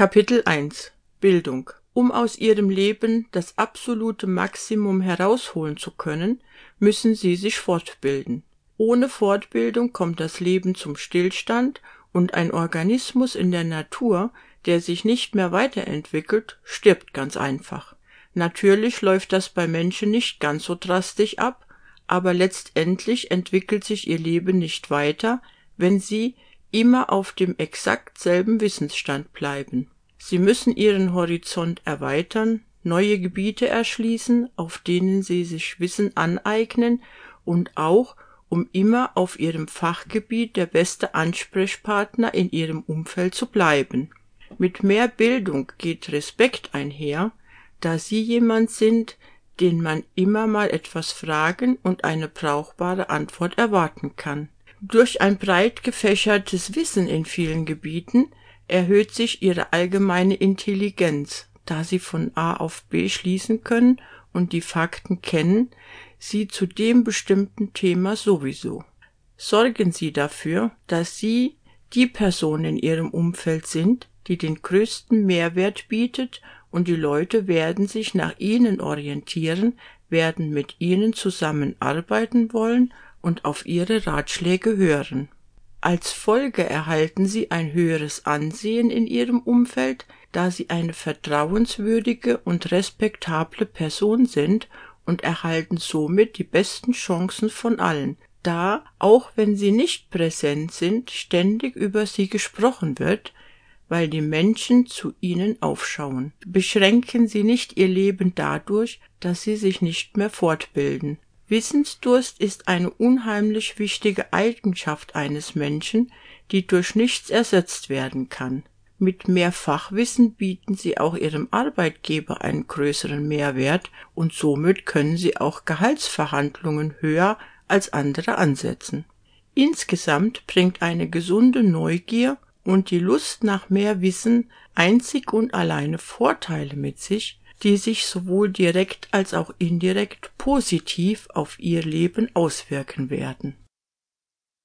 Kapitel 1 Bildung Um aus ihrem Leben das absolute Maximum herausholen zu können, müssen sie sich fortbilden. Ohne Fortbildung kommt das Leben zum Stillstand und ein Organismus in der Natur, der sich nicht mehr weiterentwickelt, stirbt ganz einfach. Natürlich läuft das bei Menschen nicht ganz so drastisch ab, aber letztendlich entwickelt sich ihr Leben nicht weiter, wenn sie immer auf dem exakt selben Wissensstand bleiben. Sie müssen ihren Horizont erweitern, neue Gebiete erschließen, auf denen sie sich Wissen aneignen und auch, um immer auf ihrem Fachgebiet der beste Ansprechpartner in ihrem Umfeld zu bleiben. Mit mehr Bildung geht Respekt einher, da sie jemand sind, den man immer mal etwas fragen und eine brauchbare Antwort erwarten kann. Durch ein breit gefächertes Wissen in vielen Gebieten erhöht sich ihre allgemeine Intelligenz, da sie von A auf B schließen können und die Fakten kennen, sie zu dem bestimmten Thema sowieso. Sorgen Sie dafür, dass Sie die Person in Ihrem Umfeld sind, die den größten Mehrwert bietet und die Leute werden sich nach Ihnen orientieren, werden mit Ihnen zusammenarbeiten wollen und auf Ihre Ratschläge hören. Als Folge erhalten Sie ein höheres Ansehen in Ihrem Umfeld, da Sie eine vertrauenswürdige und respektable Person sind und erhalten somit die besten Chancen von allen, da, auch wenn Sie nicht präsent sind, ständig über Sie gesprochen wird, weil die Menschen zu Ihnen aufschauen. Beschränken Sie nicht Ihr Leben dadurch, dass Sie sich nicht mehr fortbilden. Wissensdurst ist eine unheimlich wichtige Eigenschaft eines Menschen, die durch nichts ersetzt werden kann. Mit mehr Fachwissen bieten Sie auch Ihrem Arbeitgeber einen größeren Mehrwert und somit können Sie auch Gehaltsverhandlungen höher als andere ansetzen. Insgesamt bringt eine gesunde Neugier und die Lust nach mehr Wissen einzig und alleine Vorteile mit sich, die sich sowohl direkt als auch indirekt positiv auf ihr Leben auswirken werden